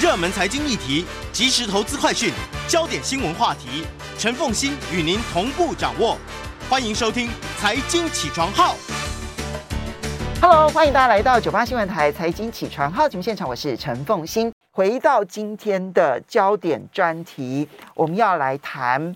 热门财经议题、即时投资快讯、焦点新闻话题，陈凤欣与您同步掌握。欢迎收听《财经起床号》。Hello，欢迎大家来到九八新闻台《财经起床号》节目现场，我是陈凤欣。回到今天的焦点专题，我们要来谈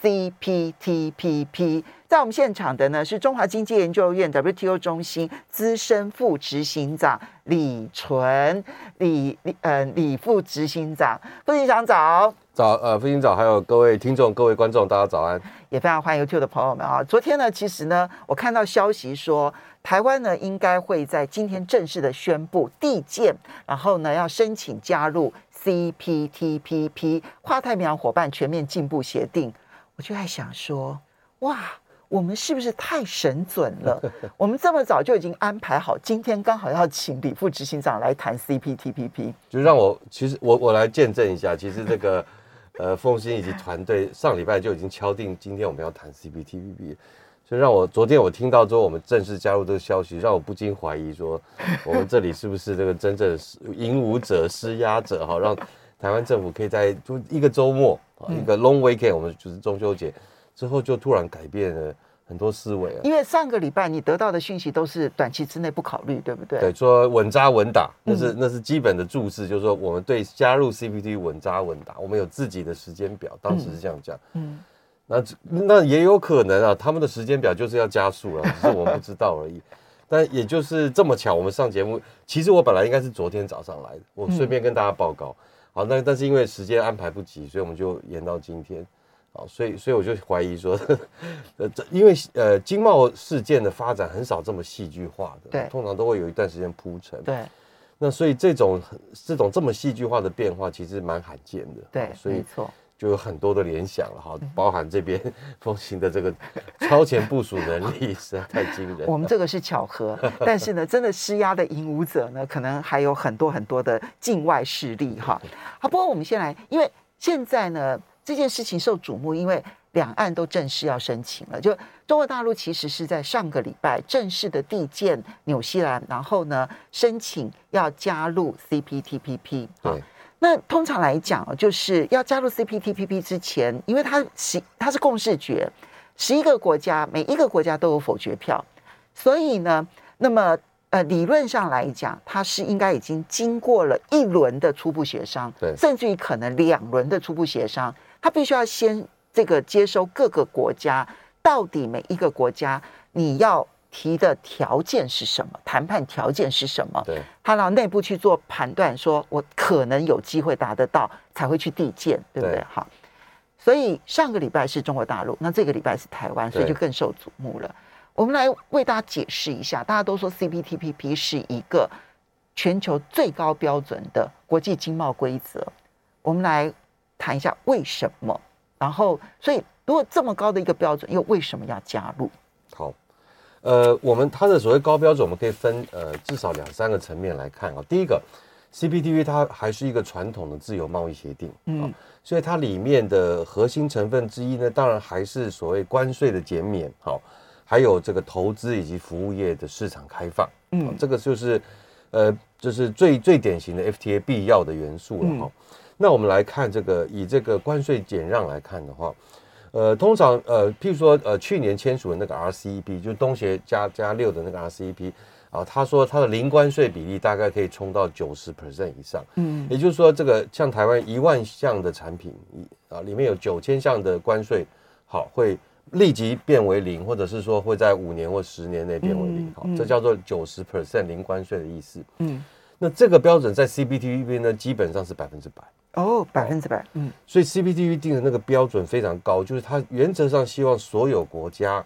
CPTPP。在我们现场的呢是中华经济研究院 WTO 中心资深副执行长李纯，李李呃李副执行长，副执行长早，早呃副执行长，还有各位听众、各位观众，大家早安，也非常欢迎 YouTube 的朋友们啊。昨天呢，其实呢，我看到消息说，台湾呢应该会在今天正式的宣布递建，然后呢要申请加入 CPTPP 跨太平洋伙伴全面进步协定，我就在想说，哇。我们是不是太神准了？我们这么早就已经安排好，今天刚好要请李副执行长来谈 CPTPP，就让我其实我我来见证一下，其实这个 呃凤馨以及团队上礼拜就已经敲定，今天我们要谈 CPTPP，所以让我昨天我听到之后，我们正式加入这个消息，让我不禁怀疑说，我们这里是不是这个真正引武者、施压者哈，让台湾政府可以在就一个周末，一个 long weekend，我们就是中秋节之后就突然改变了。很多思维啊，因为上个礼拜你得到的讯息都是短期之内不考虑，对不对？对，说稳扎稳打，那是那是基本的注释，就是说我们对加入 CPT 稳扎稳打，我们有自己的时间表，当时是这样讲。嗯，那那也有可能啊，他们的时间表就是要加速了，只是我们不知道而已。但也就是这么巧，我们上节目，其实我本来应该是昨天早上来的，我顺便跟大家报告。好，那但是因为时间安排不及，所以我们就延到今天。好，所以所以我就怀疑说，呃，这因为呃，经贸事件的发展很少这么戏剧化的，对，通常都会有一段时间铺陈，对。那所以这种这种这么戏剧化的变化，其实蛮罕见的，对，所以没错，就有很多的联想了哈，包含这边 风行的这个超前部署能力 实在太惊人。我们这个是巧合，但是呢，真的施压的引武者呢，可能还有很多很多的境外势力哈。好，不过我们先来，因为现在呢。这件事情受瞩目，因为两岸都正式要申请了。就中国大陆其实是在上个礼拜正式的递建纽西兰，然后呢申请要加入 CPTPP。对，那通常来讲，就是要加入 CPTPP 之前，因为它十它是共识决，十一个国家每一个国家都有否决票，所以呢，那么呃理论上来讲，它是应该已经经过了一轮的初步协商，对，甚至于可能两轮的初步协商。他必须要先这个接收各个国家，到底每一个国家你要提的条件是什么，谈判条件是什么？对，他让内部去做判断，说我可能有机会达得到，才会去递件，对不对？好，所以上个礼拜是中国大陆，那这个礼拜是台湾，所以就更受瞩目了。我们来为大家解释一下，大家都说 CPTPP 是一个全球最高标准的国际经贸规则，我们来。谈一下为什么，然后，所以如果这么高的一个标准，又为什么要加入？好，呃，我们它的所谓高标准，我们可以分呃至少两三个层面来看啊。第一个，CPTPP 它还是一个传统的自由贸易协定，嗯，所以它里面的核心成分之一呢，当然还是所谓关税的减免，好，还有这个投资以及服务业的市场开放，嗯，这个就是呃，就是最最典型的 FTA 必要的元素了哈。嗯那我们来看这个，以这个关税减让来看的话，呃，通常呃，譬如说呃，去年签署的那个 RCEP，就是东协加加六的那个 RCEP 啊，他说他的零关税比例大概可以冲到九十 percent 以上，嗯，也就是说，这个像台湾一万项的产品啊，里面有九千项的关税，好，会立即变为零，或者是说会在五年或十年内变为零，好，这叫做九十 percent 零关税的意思，嗯，那这个标准在 CPTPP 呢，基本上是百分之百。哦，百分之百，嗯，所以 CPTPP 定的那个标准非常高，就是它原则上希望所有国家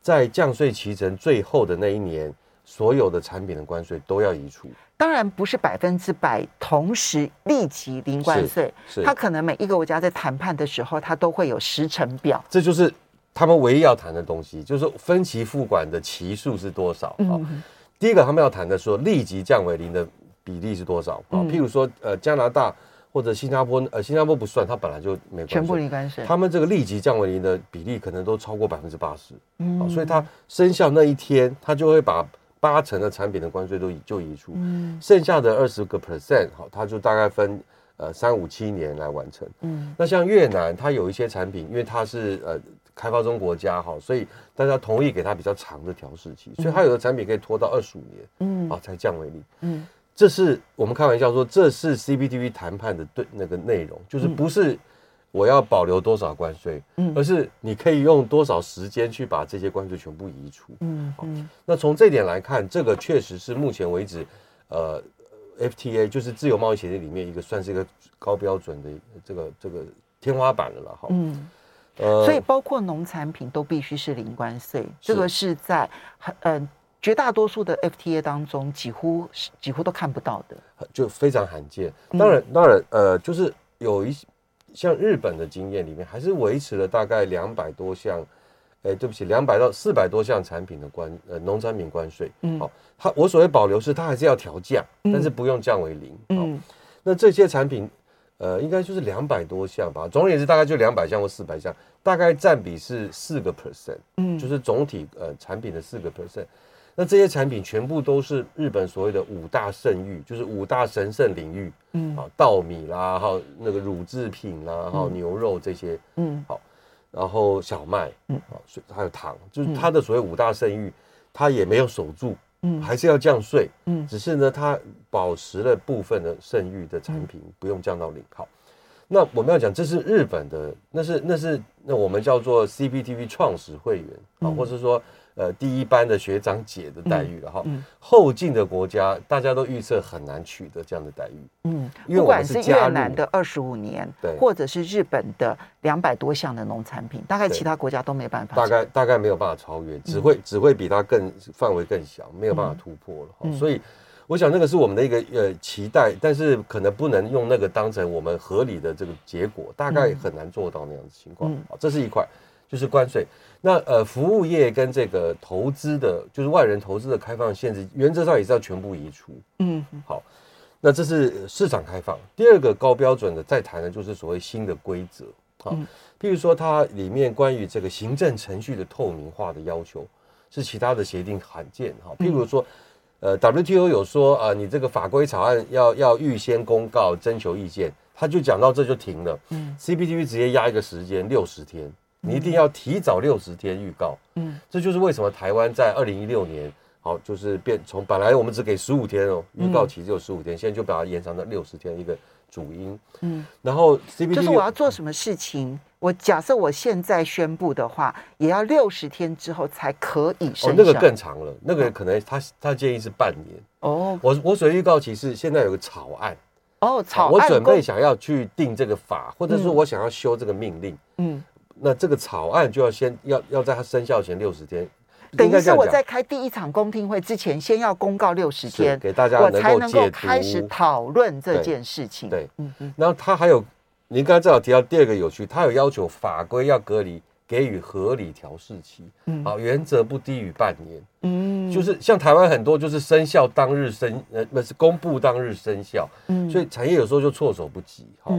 在降税期程最后的那一年，所有的产品的关税都要移除。当然不是百分之百同时立即零关税，是，它可能每一个国家在谈判的时候，它都会有时程表。这就是他们唯一要谈的东西，就是分期付款的期数是多少啊？嗯，第一个他们要谈的说立即降为零的比例是多少啊？譬如说，呃，加拿大。或者新加坡，呃，新加坡不算，它本来就没关系，全部零关税。他们这个立即降为零的比例可能都超过百分之八十，嗯，所以它生效那一天，它就会把八成的产品的关税都就移出，嗯，剩下的二十个 percent，好，它就大概分呃三五七年来完成，嗯，那像越南，它有一些产品，因为它是呃开发中国家哈，所以大家同意给它比较长的调试期，所以它有的产品可以拖到二十五年，嗯，啊才降为零，嗯，这是我们开玩笑说，这是 CPTPP 谈判的对那个内容，就是不是。我要保留多少关税？嗯，而是你可以用多少时间去把这些关税全部移除？嗯，好，那从这点来看，这个确实是目前为止，呃，FTA 就是自由贸易协定里面一个算是一个高标准的这个这个天花板了了哈。嗯，呃，所以包括农产品都必须是零关税，这个是在很呃绝大多数的 FTA 当中几乎是几乎都看不到的，就非常罕见。当然，当然，呃，就是有一些。像日本的经验里面，还是维持了大概两百多项，哎，对不起，两百到四百多项产品的关呃农产品关税。嗯，好，它我所谓保留是它还是要调降，但是不用降为零。嗯，那这些产品，呃，应该就是两百多项吧。总而言之，大概就两百项或四百项，大概占比是四个 percent。嗯，就是总体呃产品的四个 percent。那这些产品全部都是日本所谓的五大圣域，就是五大神圣领域，嗯，啊，稻米啦，还有那个乳制品啦，还有牛肉这些，嗯，好，然后小麦，嗯，啊，还有糖，就是它的所谓五大圣域，它也没有守住，嗯，还是要降税，嗯，只是呢，它保持了部分的圣域的产品不用降到零。好，那我们要讲，这是日本的，那是那是那我们叫做 CPTPP 创始会员啊，或者说。呃，第一班的学长姐的待遇了哈，后进的国家大家都预测很难取得这样的待遇。嗯，不管是越南的二十五年，对，或者是日本的两百多项的农产品，大概其他国家都没办法，大概大概没有办法超越，只会只会比它更范围更小，没有办法突破了。哈，所以我想那个是我们的一个呃期待，但是可能不能用那个当成我们合理的这个结果，大概很难做到那样的情况。好，这是一块，就是关税。那呃，服务业跟这个投资的，就是外人投资的开放限制，原则上也是要全部移除。嗯，好，那这是市场开放。第二个高标准的再谈的，就是所谓新的规则。好，譬如说它里面关于这个行政程序的透明化的要求，是其他的协定罕见。哈，譬如说，呃，WTO 有说啊，你这个法规草案要要预先公告征求意见，他就讲到这就停了。嗯，CPTPP 直接压一个时间六十天。你一定要提早六十天预告，嗯，这就是为什么台湾在二零一六年，好，就是变从本来我们只给十五天哦，预告期只有十五天，现在就把它延长到六十天一个主因，嗯，然后就是我要做什么事情，我假设我现在宣布的话，也要六十天之后才可以生效，哦，那个更长了，那个可能他他建议是半年。哦，我我所预告期是现在有个草案。哦，草案我准备想要去定这个法，或者说我想要修这个命令，嗯。那这个草案就要先要要在它生效前六十天，等于是我在开第一场公听会之前，先要公告六十天，给大家我才能够开始讨论这件事情。对，嗯嗯。然后他还有，您刚才正好提到第二个有趣，他有要求法规要隔离，给予合理调试期，嗯，好，原则不低于半年，嗯，就是像台湾很多就是生效当日生，呃，不是公布当日生效，嗯，所以产业有时候就措手不及，哈。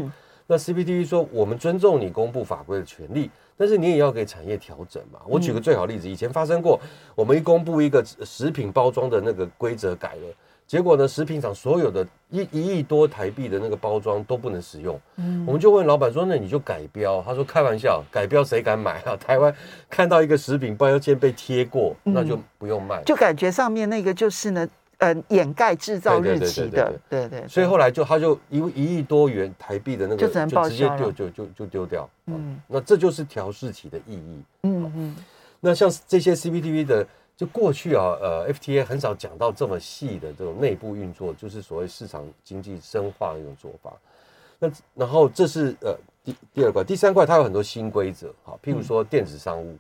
那 CPTPP 说，我们尊重你公布法规的权利，但是你也要给产业调整嘛。我举个最好例子，以前发生过，我们一公布一个食品包装的那个规则改了，结果呢，食品厂所有的一一亿多台币的那个包装都不能使用。嗯，我们就问老板说，那你就改标。他说开玩笑，改标谁敢买啊？台湾看到一个食品包标签被贴过，那就不用卖。就感觉上面那个就是呢。呃，掩盖制造日期的，对对，所以后来就他就一一亿多元台币的那个，就直接丢就就就丢掉。嗯，那这就是调试期的意义。嗯嗯，那像这些 CPTPP 的，就过去啊，呃，FTA 很少讲到这么细的这种内部运作，就是所谓市场经济深化的一种做法。那然后这是呃第第二块，第三块它有很多新规则，好，譬如说电子商务，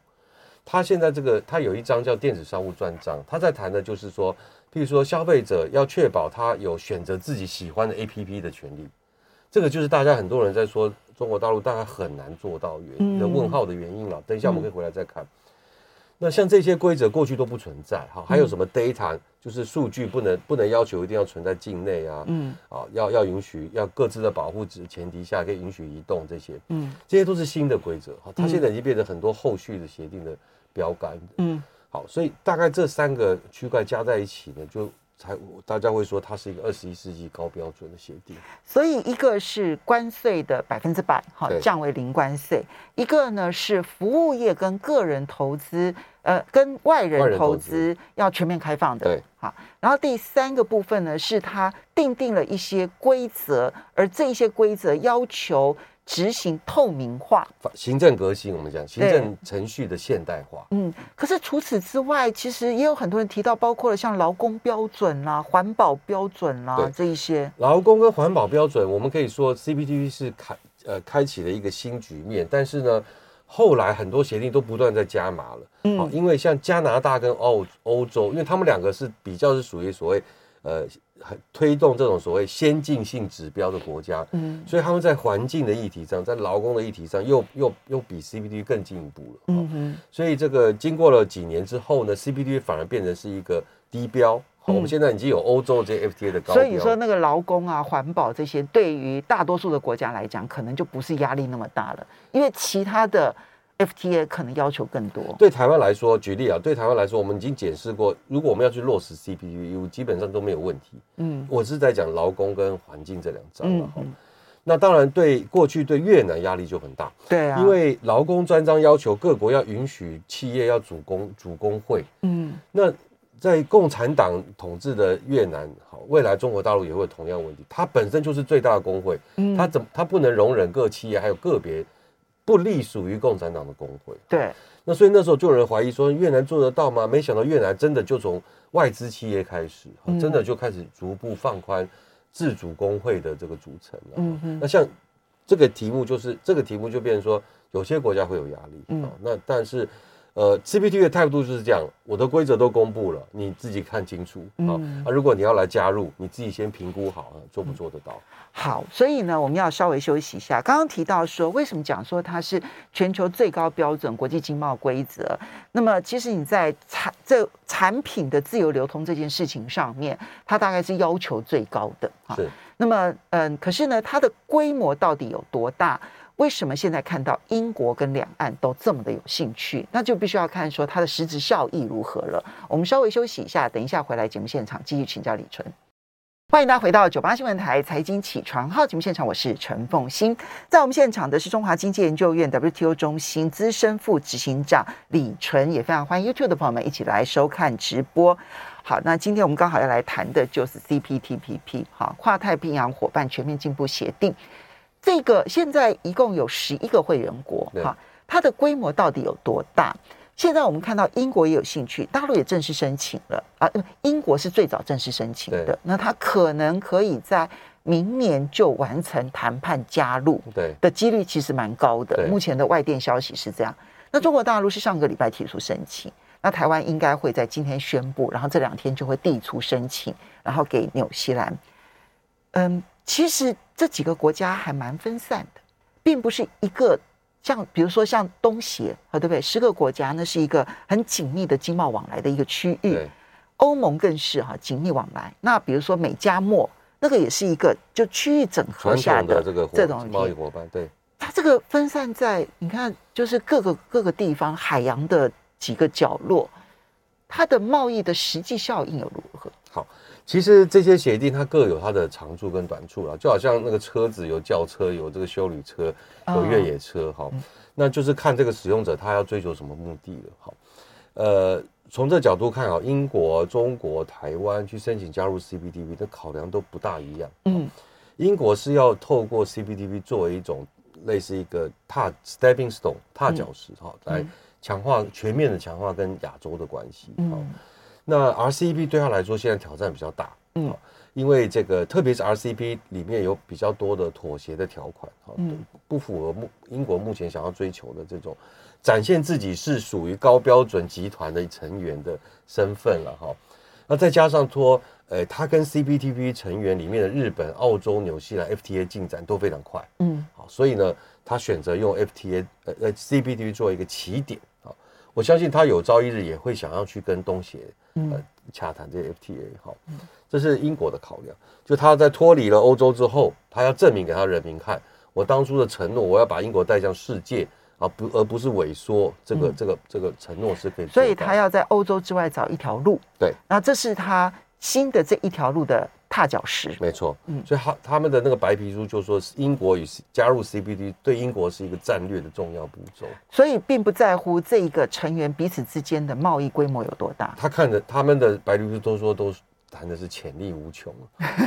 它现在这个它有一章叫电子商务专章，它在谈的就是说。譬如说，消费者要确保他有选择自己喜欢的 APP 的权利，这个就是大家很多人在说中国大陆大概很难做到原因的问号的原因了。等一下我们可以回来再看。那像这些规则过去都不存在哈，还有什么 data 就是数据不能不能要求一定要存在境内啊，嗯，啊要要允许要各自的保护之前提下可以允许移动这些，嗯，这些都是新的规则哈，它现在已经变成很多后续的协定的标杆，嗯。好，所以大概这三个区块加在一起呢，就。才大家会说它是一个二十一世纪高标准的协定，所以一个是关税的百分之百，哈，降为零关税；一个呢是服务业跟个人投资，呃，跟外人投资要全面开放的，对，好。然后第三个部分呢，是它定定了一些规则，而这一些规则要求。执行透明化，行政革新，我们讲行政程序的现代化。嗯，可是除此之外，其实也有很多人提到，包括了像劳工标准啦、啊、环保标准啦、啊、这一些。劳工跟环保标准，我们可以说 CPTPP 是开呃开启了一个新局面，但是呢，后来很多协定都不断在加码了。嗯，因为像加拿大跟澳欧洲，因为他们两个是比较是属于所谓。呃，推动这种所谓先进性指标的国家，嗯，所以他们在环境的议题上，在劳工的议题上又，又又又比 CPTPP 更进一步了，嗯哼。所以这个经过了几年之后呢，CPTPP 反而变成是一个低标。好，我们现在已经有欧洲这些 FTA 的高标。所以说，那个劳工啊、环保这些，对于大多数的国家来讲，可能就不是压力那么大了，因为其他的。FTA 可能要求更多。对台湾来说，举例啊，对台湾来说，我们已经检视过，如果我们要去落实 CPTPP，基本上都没有问题。嗯，我是在讲劳工跟环境这两章了哈。那当然，对过去对越南压力就很大。对啊，因为劳工专章要求各国要允许企业要主工主工会。嗯，那在共产党统治的越南，好，未来中国大陆也会有同样问题。它本身就是最大的工会，嗯，它怎它不能容忍各企业还有个别。不隶属于共产党的工会，对，那所以那时候就有人怀疑说越南做得到吗？没想到越南真的就从外资企业开始，真的就开始逐步放宽自主工会的这个组成了。嗯嗯，那像这个题目就是这个题目就变成说有些国家会有压力，嗯，那但是。呃，CPTPP 的态度就是这样，我的规则都公布了，你自己看清楚啊。嗯、啊，如果你要来加入，你自己先评估好，做不做得到？好，所以呢，我们要稍微休息一下。刚刚提到说，为什么讲说它是全球最高标准国际经贸规则？那么，其实你在产这产品的自由流通这件事情上面，它大概是要求最高的啊。是。那么，嗯，可是呢，它的规模到底有多大？为什么现在看到英国跟两岸都这么的有兴趣？那就必须要看说它的实质效益如何了。我们稍微休息一下，等一下回来节目现场继续请教李纯。欢迎大家回到九八新闻台财经起床号节目现场，我是陈凤欣。在我们现场的是中华经济研究院 WTO 中心资深副执行长李纯，也非常欢迎 YouTube 的朋友们一起来收看直播。好，那今天我们刚好要来谈的就是 CPTPP，好，跨太平洋伙伴全面进步协定。这个现在一共有十一个会员国，哈，它的规模到底有多大？现在我们看到英国也有兴趣，大陆也正式申请了啊。英国是最早正式申请的，那它可能可以在明年就完成谈判加入，对的几率其实蛮高的。目前的外电消息是这样。那中国大陆是上个礼拜提出申请，那台湾应该会在今天宣布，然后这两天就会递出申请，然后给纽西兰。嗯。其实这几个国家还蛮分散的，并不是一个像，比如说像东协啊，对不对？十个国家那是一个很紧密的经贸往来的一个区域，对欧盟更是哈紧密往来。那比如说美加墨，那个也是一个就区域整合下的这种贸易伙伴。对，它这个分散在你看，就是各个各个地方海洋的几个角落，它的贸易的实际效应又如何？好。其实这些协定它各有它的长处跟短处了，就好像那个车子有轿车，有这个修旅车，有越野车，好，那就是看这个使用者他要追求什么目的了，好，呃，从这角度看啊，英国、中国、台湾去申请加入 CPTPP 的考量都不大一样，嗯，英国是要透过 CPTPP 作为一种类似一个踏 stepping stone 踏脚石哈，来强化全面的强化跟亚洲的关系，好。那 RCEP 对他来说现在挑战比较大，嗯，因为这个特别是 RCEP 里面有比较多的妥协的条款，嗯，不符合目英国目前想要追求的这种展现自己是属于高标准集团的成员的身份了哈。那再加上说，呃，他跟 CPTPP 成员里面的日本、澳洲、纽西兰 FTA 进展都非常快，嗯，好，所以呢，他选择用 FTA 呃呃 CPTPP 做一个起点。我相信他有朝一日也会想要去跟东协呃洽谈这些 FTA 好，这是英国的考量。就他在脱离了欧洲之后，他要证明给他人民看，我当初的承诺，我要把英国带向世界啊，不而不是萎缩，这个、嗯、这个这个承诺是可以。所以他要在欧洲之外找一条路。对，那这是他新的这一条路的踏脚石。没错，嗯，所以他他们的那个白皮书就说，英国与加入 CBD 对英国是一个战略的重要步骤。所以并不在乎这一个成员彼此之间的贸易规模有多大。他看的他们的白皮书都说都谈的是潜力无穷，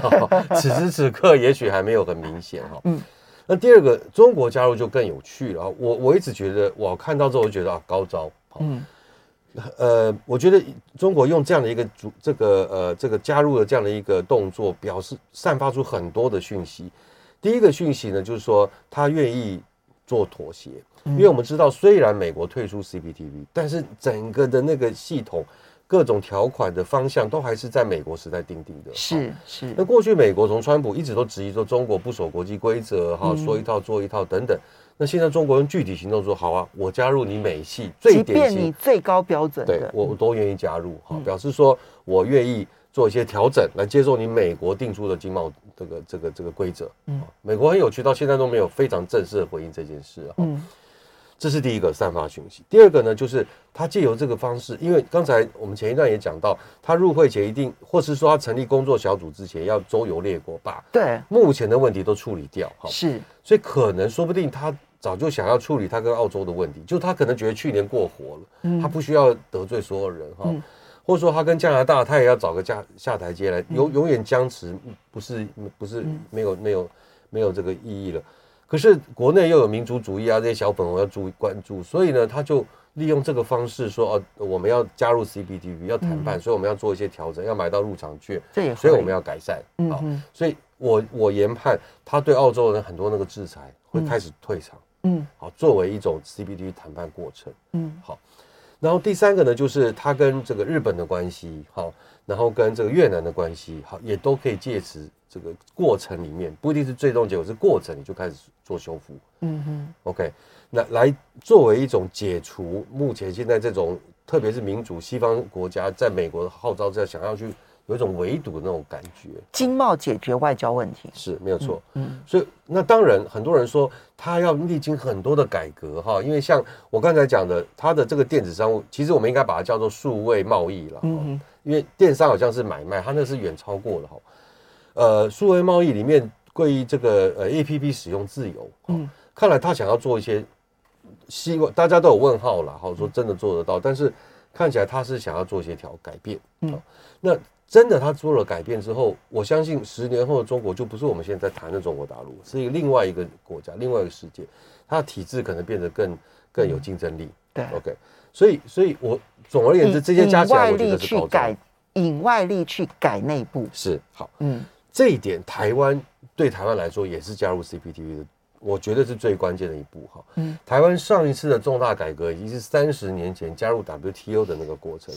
此时此刻也许还没有很明显哈。嗯。那第二个，中国加入就更有趣了。我我一直觉得，我看到之后我就觉得啊，高招。嗯，呃，我觉得中国用这样的一个主这个呃这个加入了这样的一个动作，表示散发出很多的讯息。第一个讯息呢，就是说他愿意做妥协，因为我们知道，虽然美国退出 CPTV，但是整个的那个系统。各种条款的方向都还是在美国时代定定的，是是。那过去美国从川普一直都质疑说中国不守国际规则，哈，说一套做一套等等。那现在中国用具体行动说，好啊，我加入你美系最典型，你最高标准，对我我都愿意加入，哈，表示说我愿意做一些调整来接受你美国定出的经贸这个这个这个规则。嗯，美国很有趣，到现在都没有非常正式的回应这件事啊。嗯。这是第一个散发讯息。第二个呢，就是他借由这个方式，因为刚才我们前一段也讲到，他入会前一定，或是说他成立工作小组之前，要周游列国，把对目前的问题都处理掉。哈，是，所以可能说不定他早就想要处理他跟澳洲的问题，就他可能觉得去年过火了，他不需要得罪所有人哈，或者说他跟加拿大，他也要找个下下台阶来，永永远僵持，不是不是没有没有没有这个意义了。可是国内又有民族主义啊，这些小粉红要注意关注，所以呢，他就利用这个方式说，哦，我们要加入 CPTPP，要谈判，所以我们要做一些调整，要买到入场券，所以我们要改善。好，所以我我研判他对澳洲人很多那个制裁会开始退场。嗯，好，作为一种 CPTPP 谈判过程。嗯，好，然后第三个呢，就是他跟这个日本的关系，好，然后跟这个越南的关系，好，也都可以借此。这个过程里面不一定是最终结果，是过程你就开始做修复。嗯哼，OK，那来作为一种解除目前现在这种，特别是民主西方国家在美国的号召之下，想要去有一种围堵的那种感觉。经贸解决外交问题是没有错。嗯，所以那当然很多人说他要历经很多的改革哈，因为像我刚才讲的，他的这个电子商务，其实我们应该把它叫做数位贸易了。嗯哼，因为电商好像是买卖，它那是远超过了哈。呃，数位贸易里面关于这个呃 APP 使用自由，嗯，看来他想要做一些，希望大家都有问号了，好说真的做得到，但是看起来他是想要做一些调改变，嗯，那真的他做了改变之后，我相信十年后的中国就不是我们现在谈的中国大陆，是一个另外一个国家，另外一个世界，它的体制可能变得更更有竞争力，对，OK，所以所以我总而言之，这些加起来我觉得是高招，引外力去改内部。是好，嗯。这一点，台湾对台湾来说也是加入 CPTPP 的，我觉得是最关键的一步哈。嗯，台湾上一次的重大改革已经是三十年前加入 WTO 的那个过程。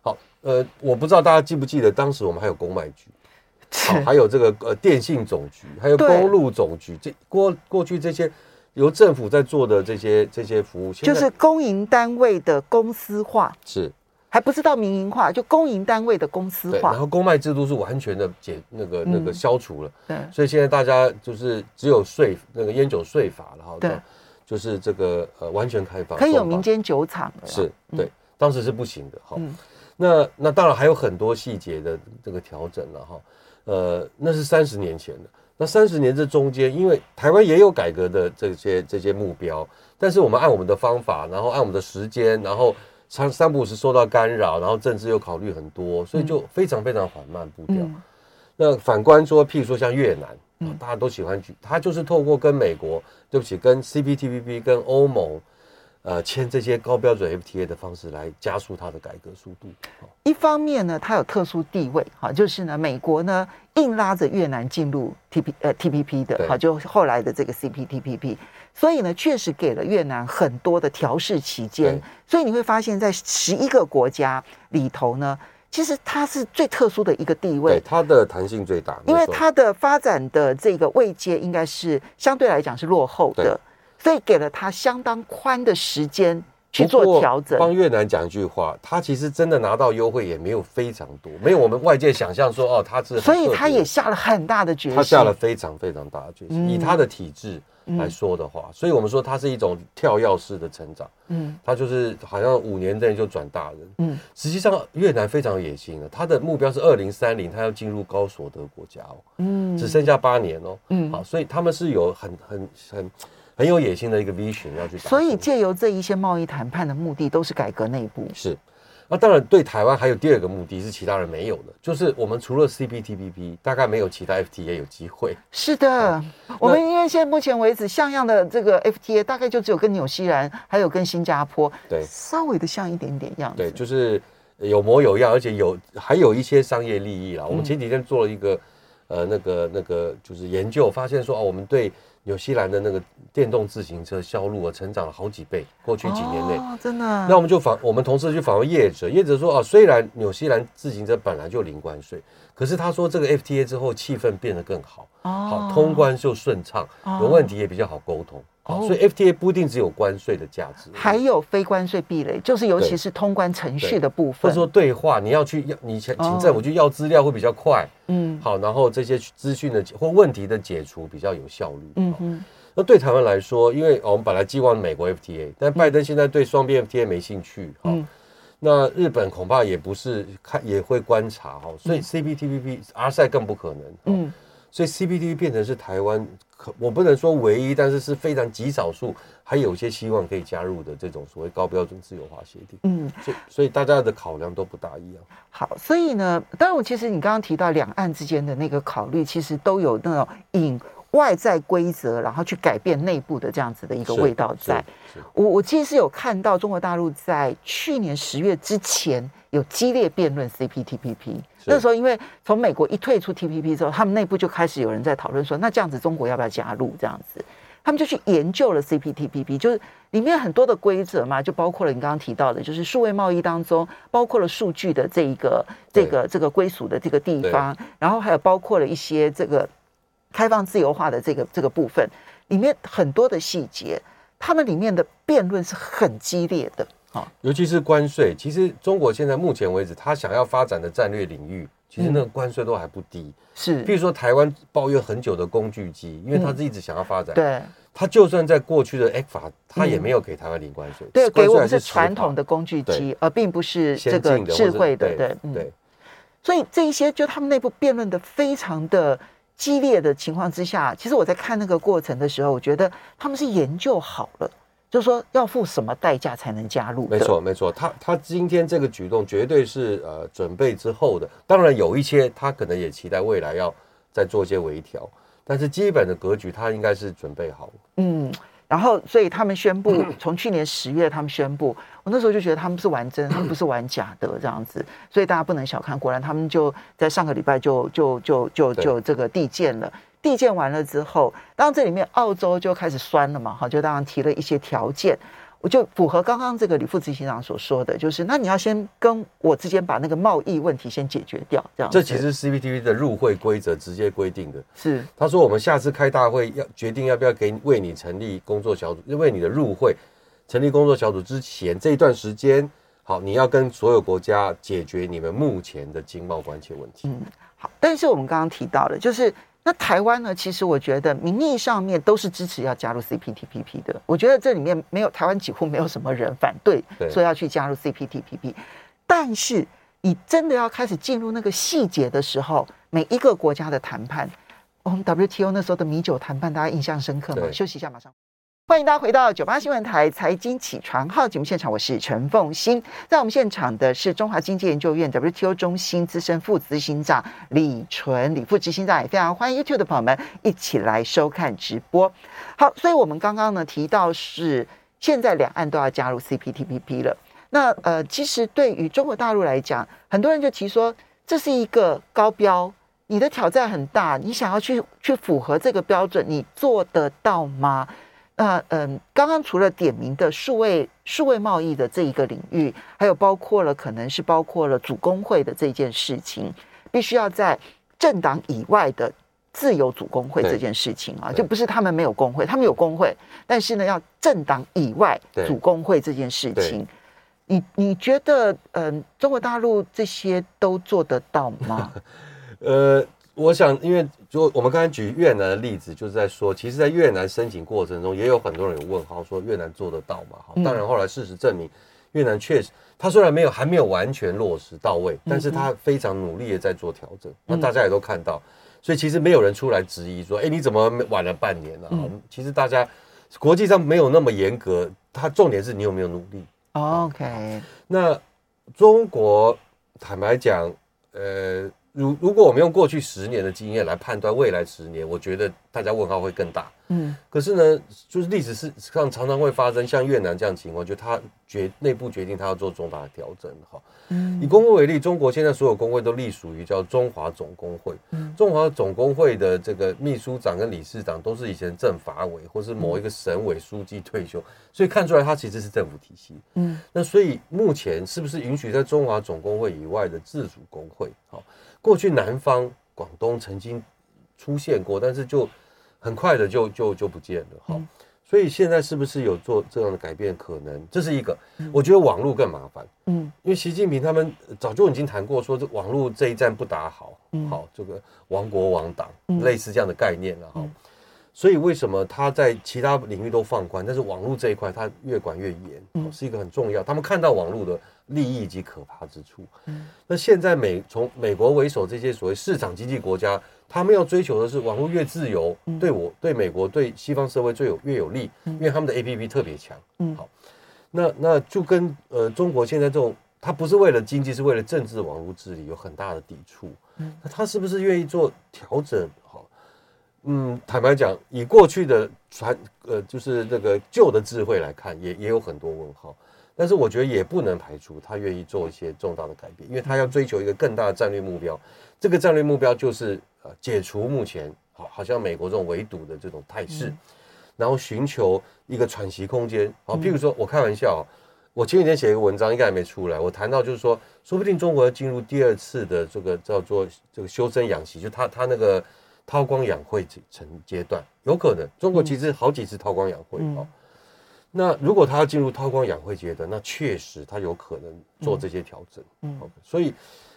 好，呃，我不知道大家记不记得，当时我们还有公卖局，好，还有这个呃电信总局，还有公路总局，这过过去这些由政府在做的这些这些服务，就是公营单位的公司化是。还不是到民营化，就公营单位的公司化，然后公卖制度是完全的解那个那个消除了，对，所以现在大家就是只有税那个烟酒税法了哈，对，就是这个呃完全开放，可以有民间酒厂的，是对，当时是不行的哈，那那当然还有很多细节的这个调整了哈，呃，那是三十年前的，那三十年这中间，因为台湾也有改革的这些这些目标，但是我们按我们的方法，然后按我们的时间，然后。三三不五时受到干扰，然后政治又考虑很多，所以就非常非常缓慢步调。嗯、那反观说，譬如说像越南，嗯、大家都喜欢举，他就是透过跟美国，对不起，跟 CPTPP、跟欧盟，呃，签这些高标准 FTA 的方式来加速它的改革速度。一方面呢，它有特殊地位，哈，就是呢，美国呢硬拉着越南进入 TP 呃 TPP 的，哈对，就后来的这个 CPTPP。所以呢，确实给了越南很多的调试期间。所以你会发现在十一个国家里头呢，其实它是最特殊的一个地位，它的弹性最大，因为它的发展的这个位阶应该是相对来讲是落后的，所以给了它相当宽的时间去做调整。帮越南讲一句话，他其实真的拿到优惠也没有非常多，没有我们外界想象说哦，他是，所以他也下了很大的决心，他下了非常非常大的决心，嗯、以他的体质。来说的话，嗯、所以我们说它是一种跳跃式的成长。嗯，他就是好像五年内就转大人。嗯，实际上越南非常有野心的，它的目标是二零三零，他要进入高所得国家哦。嗯，只剩下八年哦。嗯，好，所以他们是有很很很很有野心的一个 vision 要去。所以借由这一些贸易谈判的目的，都是改革内部。是。那当然，对台湾还有第二个目的是其他人没有的，就是我们除了 CPTPP，大概没有其他 FTA 有机会。是的，我们因为现在目前为止像样的这个 FTA，大概就只有跟纽西兰，还有跟新加坡，对，稍微的像一点点样子。对，就是有模有样，而且有还有一些商业利益啦。我们前几天做了一个呃那个那个就是研究，发现说哦，我们对。纽西兰的那个电动自行车销路啊，成长了好几倍。过去几年内，哦，真的。那我们就访我们同事去访问业者，业者说啊，虽然纽西兰自行车本来就零关税，可是他说这个 FTA 之后气氛变得更好，哦，好通关就顺畅，有问题也比较好沟通。哦，所以 FTA 不一定只有关税的价值，还有非关税壁垒，就是尤其是通关程序的部分。或者说对话，你要去要你请请政府去要资料会比较快，嗯，好，然后这些资讯的或问题的解除比较有效率，嗯嗯。那对台湾来说，因为我们本来寄望美国 FTA，但拜登现在对双边 FTA 没兴趣，哈，那日本恐怕也不是看也会观察哈，所以 CPTPP、RCEP 更不可能，嗯。所以 CPTPP 变成是台湾可我不能说唯一，但是是非常极少数还有些希望可以加入的这种所谓高标准自由化协定。嗯，所以所以大家的考量都不大一样。好，所以呢，当然我其实你刚刚提到两岸之间的那个考虑，其实都有那种引外在规则，然后去改变内部的这样子的一个味道在。我我其实是有看到中国大陆在去年十月之前有激烈辩论 CPTPP。那时候，因为从美国一退出 TPP 之后，他们内部就开始有人在讨论说，那这样子中国要不要加入？这样子，他们就去研究了 CPTPP，就是里面很多的规则嘛，就包括了你刚刚提到的，就是数位贸易当中包括了数据的这一个、这个、这个归属的这个地方，然后还有包括了一些这个开放自由化的这个这个部分，里面很多的细节，他们里面的辩论是很激烈的。尤其是关税，其实中国现在目前为止，他想要发展的战略领域，其实那个关税都还不低。是，比如说台湾抱怨很久的工具机，因为他是一直想要发展。对，他就算在过去的 ECFA，他也没有给台湾零关税。对，给我们是传统的工具机，而并不是这个智慧的。对对。所以这一些，就他们内部辩论的非常的激烈的情况之下，其实我在看那个过程的时候，我觉得他们是研究好了。就是说要付什么代价才能加入？没错，没错。他他今天这个举动绝对是呃准备之后的。当然有一些他可能也期待未来要再做一些微调，但是基本的格局他应该是准备好。嗯，然后所以他们宣布，从去年十月他们宣布，我那时候就觉得他们是玩真，他们不是玩假的这样子。所以大家不能小看，果然他们就在上个礼拜就就就就就这个递件了。递建完了之后，当然这里面澳洲就开始酸了嘛，哈，就当然提了一些条件，我就符合刚刚这个李副执行长所说的，就是那你要先跟我之间把那个贸易问题先解决掉，这样。这其实 CPTPP 的入会规则直接规定的，是他说我们下次开大会要决定要不要给为你成立工作小组，因为你的入会成立工作小组之前这一段时间，好，你要跟所有国家解决你们目前的经贸关切问题。嗯，好，但是我们刚刚提到的，就是。那台湾呢？其实我觉得名义上面都是支持要加入 CPTPP 的。我觉得这里面没有台湾几乎没有什么人反对说要去加入 CPTPP。但是你真的要开始进入那个细节的时候，每一个国家的谈判，我们 WTO 那时候的米酒谈判，大家印象深刻吗？休息一下，马上。欢迎大家回到九八新闻台财经起床号节目现场，我是陈凤欣。在我们现场的是中华经济研究院 WTO 中心资深副执行长李淳，李副执行长，也非常欢迎 YouTube 的朋友们一起来收看直播。好，所以我们刚刚呢提到是现在两岸都要加入 CPTPP 了。那呃，其实对于中国大陆来讲，很多人就提说这是一个高标，你的挑战很大，你想要去去符合这个标准，你做得到吗？那嗯，刚刚除了点名的数位数位贸易的这一个领域，还有包括了可能是包括了主工会的这件事情，必须要在政党以外的自由主工会这件事情啊，就不是他们没有工会，他们有工会，但是呢，要政党以外主工会这件事情，你你觉得嗯，中国大陆这些都做得到吗？呃，我想因为。就我们刚才举越南的例子，就是在说，其实，在越南申请过程中，也有很多人有问号，说越南做得到吗？好，当然后来事实证明，越南确实，他虽然没有还没有完全落实到位，但是他非常努力的在做调整。那大家也都看到，所以其实没有人出来质疑说，哎，你怎么晚了半年呢？其实大家国际上没有那么严格，它重点是你有没有努力。OK，那中国坦白讲，呃。如如果我们用过去十年的经验来判断未来十年，我觉得大家问号会更大。嗯，可是呢，就是历史是上常常会发生像越南这样情况，就他决内部决定他要做重大的调整。哈，嗯，以工会为例，中国现在所有工会都隶属于叫中华总工会。嗯，中华总工会的这个秘书长跟理事长都是以前政法委或是某一个省委书记退休，所以看出来他其实是政府体系。嗯，那所以目前是不是允许在中华总工会以外的自主工会？好。过去南方广东曾经出现过，但是就很快的就就就不见了。好，所以现在是不是有做这样的改变可能？这是一个，我觉得网络更麻烦。嗯，因为习近平他们早就已经谈过，说这网络这一战不打好，好这个亡国亡党，类似这样的概念了。哈，所以为什么他在其他领域都放宽，但是网络这一块他越管越严，是一个很重要。他们看到网络的。利益及可怕之处。嗯，那现在美从美国为首这些所谓市场经济国家，他们要追求的是网络越自由，对我对美国对西方社会最有越有利，因为他们的 APP 特别强。嗯，好，那那就跟呃中国现在这种，它不是为了经济，是为了政治网络治理有很大的抵触。嗯，那他是不是愿意做调整？好，嗯，坦白讲，以过去的传呃就是这个旧的智慧来看，也也有很多问号。但是我觉得也不能排除他愿意做一些重大的改变，因为他要追求一个更大的战略目标。这个战略目标就是呃解除目前好好像美国这种围堵的这种态势，然后寻求一个喘息空间。好，譬如说我开玩笑，我前几天写一个文章，应该还没出来。我谈到就是说，说不定中国要进入第二次的这个叫做这个修身养息，就他他那个韬光养晦成阶段，有可能。中国其实好几次韬光养晦啊。那如果他要进入韬光养晦阶段，那确实他有可能做这些调整。嗯，嗯，所以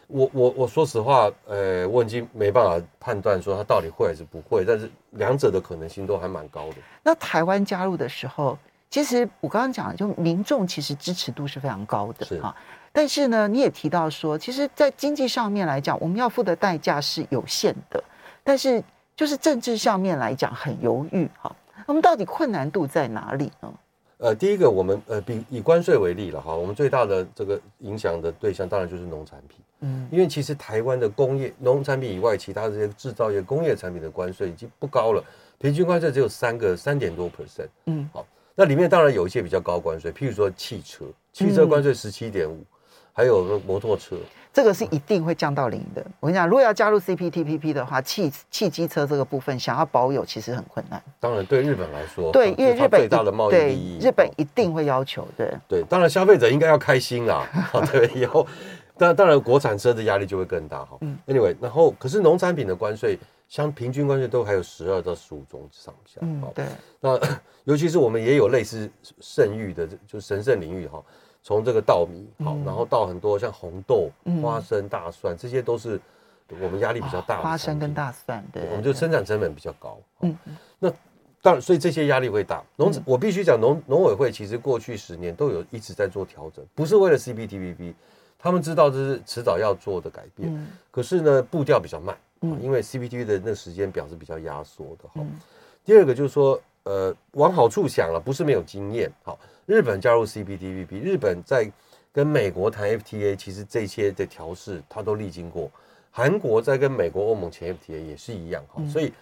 我我我说实话，呃，我已经没办法判断说他到底会还是不会，但是两者的可能性都还蛮高的。那台湾加入的时候，其实我刚刚讲的，就民众其实支持度是非常高的，是哈。但是呢，你也提到说，其实，在经济上面来讲，我们要付的代价是有限的，但是就是政治上面来讲很犹豫哈。我们到底困难度在哪里呢？呃，第一个，我们呃，比以关税为例了哈，我们最大的这个影响的对象当然就是农产品，嗯，因为其实台湾的工业农产品以外，其他这些制造业工业产品的关税已经不高了，平均关税只有三个三点多 percent，嗯，好，那里面当然有一些比较高关税，譬如说汽车，汽车关税十七点五。还有摩托车，这个是一定会降到零的。我跟你讲，如果要加入 CPTPP 的话，汽汽机车这个部分想要保有，其实很困难。当然，对日本来说，对，因为日本最大的贸易利益，日本一定会要求的。对，当然消费者应该要开心啦。对，以后当当然国产车的压力就会更大哈。Anyway，然后可是农产品的关税，像平均关税都还有十二到十五种上下。嗯，对。那 尤其是我们也有类似圣域的，就神圣领域哈。从这个稻米好，然后到很多像红豆、花生、大蒜，这些都是我们压力比较大的。花生跟大蒜，对，我们就生产成本比较高。嗯，那当然，所以这些压力会大。农，我必须讲，农农委会其实过去十年都有一直在做调整，不是为了 CPTPP，他们知道这是迟早要做的改变。可是呢，步调比较慢，因为 CPTPP 的那个时间表是比较压缩的。哈，第二个就是说，呃，往好处想了，不是没有经验。好。日本加入 CPTPP，日本在跟美国谈 FTA，其实这些的调试它都历经过。韩国在跟美国、欧盟签 FTA 也是一样好，所以，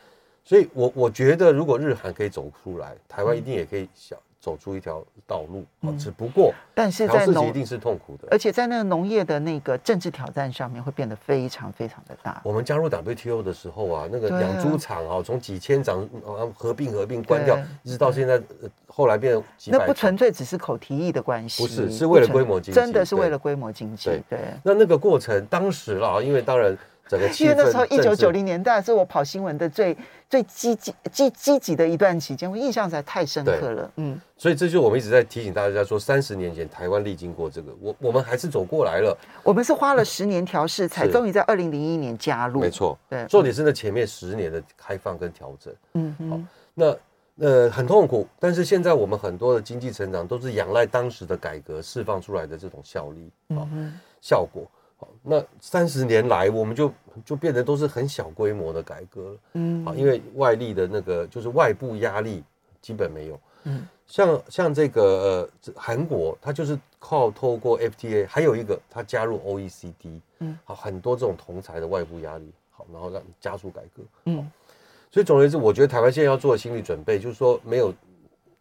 所以我我觉得如果日韩可以走出来，台湾一定也可以想。走出一条道路，只不过，但是在农一定是痛苦的，而且在那个农业的那个政治挑战上面会变得非常非常的大。我们加入 WTO 的时候啊，那个养猪场啊，从几千场合并合并关掉，一直到现在，后来变成几百。那不纯粹只是口提议的关系，不是，是为了规模经济，真的是为了规模经济。对，那那个过程，当时啦，因为当然因为那时候一九九零年代是我跑新闻的最最积极积积极的一段期间，我印象实在太深刻了。嗯，所以这就是我们一直在提醒大家说，三十年前台湾历经过这个，我我们还是走过来了。我们是花了十年调试，才终于在二零零一年加入。没错，对，重点是那前面十年的开放跟调整。嗯好，那呃很痛苦，但是现在我们很多的经济成长都是仰赖当时的改革释放出来的这种效力啊、嗯，效果。好，那三十年来，我们就就变得都是很小规模的改革了。嗯，好，因为外力的那个就是外部压力基本没有。嗯，像像这个呃韩国，它就是靠透过 FTA，还有一个它加入 OECD。嗯，好，很多这种同侪的外部压力，好，然后让加速改革。嗯，所以总而言之，我觉得台湾现在要做的心理准备，就是说没有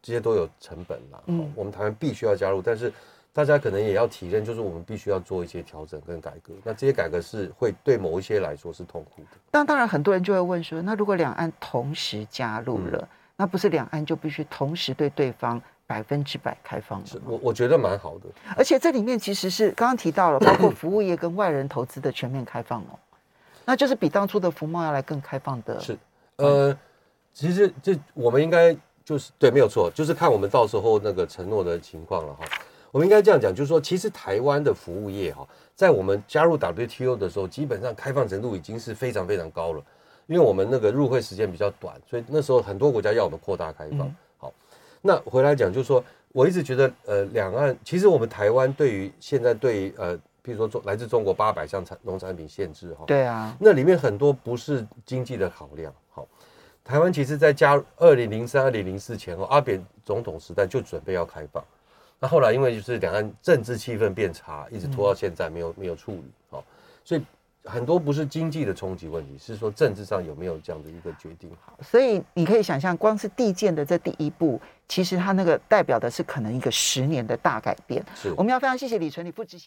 这些都有成本啦。嗯，我们台湾必须要加入，但是。大家可能也要体认，就是我们必须要做一些调整跟改革。那这些改革是会对某一些来说是痛苦的。当当然，很多人就会问说，那如果两岸同时加入了，嗯、那不是两岸就必须同时对对方百分之百开放了？我我觉得蛮好的。而且这里面其实是刚刚提到了，包括服务业跟外人投资的全面开放哦，那就是比当初的服贸要来更开放的。是，呃，其实这我们应该就是对，没有错，就是看我们到时候那个承诺的情况了哈。我们应该这样讲，就是说，其实台湾的服务业哈，在我们加入 WTO 的时候，基本上开放程度已经是非常非常高了。因为我们那个入会时间比较短，所以那时候很多国家要我们扩大开放。好，那回来讲，就是说，我一直觉得，呃，两岸其实我们台湾对于现在对于呃，譬如说中来自中国八百项产农产品限制哈，对啊，那里面很多不是经济的考量。好，台湾其实在加二零零三、二零零四前后，阿扁总统时代就准备要开放。那后来因为就是两岸政治气氛变差，一直拖到现在没有没有处理，好，所以很多不是经济的冲击问题，是说政治上有没有这样的一个决定。好，所以你可以想象，光是地建的这第一步，其实它那个代表的是可能一个十年的大改变。是，我们要非常谢谢李纯理副执行。